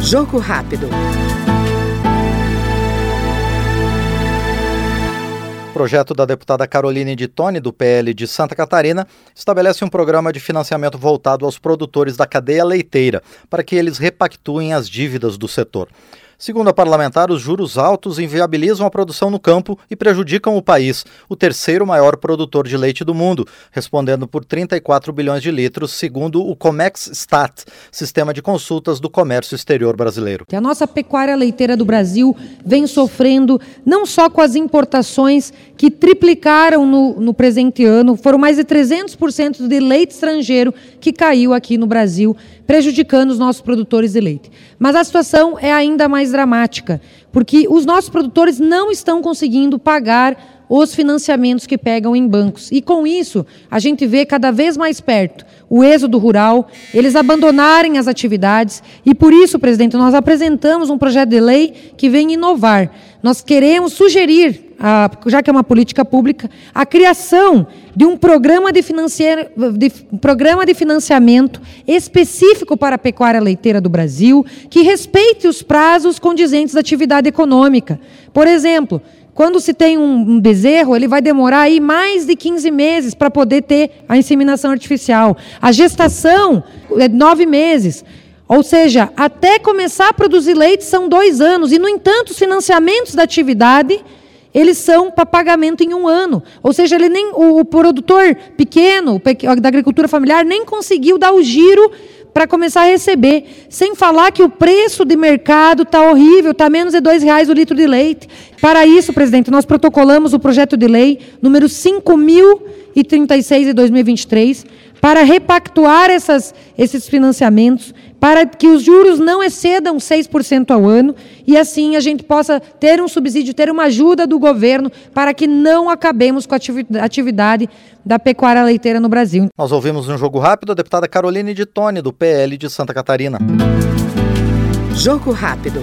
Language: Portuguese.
Jogo rápido. O projeto da deputada Caroline de Tone, do PL de Santa Catarina, estabelece um programa de financiamento voltado aos produtores da cadeia leiteira, para que eles repactuem as dívidas do setor. Segundo a parlamentar, os juros altos inviabilizam a produção no campo e prejudicam o país, o terceiro maior produtor de leite do mundo, respondendo por 34 bilhões de litros, segundo o Comex Stat, sistema de consultas do comércio exterior brasileiro. A nossa pecuária leiteira do Brasil vem sofrendo não só com as importações que triplicaram no, no presente ano, foram mais de 300% de leite estrangeiro que caiu aqui no Brasil, prejudicando os nossos produtores de leite. Mas a situação é ainda mais dramática, porque os nossos produtores não estão conseguindo pagar os financiamentos que pegam em bancos. E com isso, a gente vê cada vez mais perto o êxodo rural, eles abandonarem as atividades. E por isso, presidente, nós apresentamos um projeto de lei que vem inovar. Nós queremos sugerir a, já que é uma política pública, a criação de um programa de, de, programa de financiamento específico para a pecuária leiteira do Brasil, que respeite os prazos condizentes da atividade econômica. Por exemplo, quando se tem um, bezerro, ele vai demorar aí mais de 15 meses para poder ter a inseminação artificial. A gestação é nove meses. Ou seja, até começar a produzir leite são dois anos. E, no entanto, os financiamentos da atividade eles são para pagamento em um ano. Ou seja, ele nem, o, produtor pequeno, da agricultura familiar, nem conseguiu dar o giro para começar a receber. Sem falar que o preço de mercado está horrível, está menos de R$ reais o litro de leite. Para isso, presidente, nós protocolamos o projeto de lei número 5.036 de 2023 para repactuar essas, esses financiamentos, para que os juros não excedam 6% ao ano e assim a gente possa ter um subsídio, ter uma ajuda do governo para que não acabemos com a atividade da pecuária leiteira no Brasil. Nós ouvimos no Jogo Rápido a deputada Caroline de Tone, do PL de Santa Catarina. Jogo Rápido.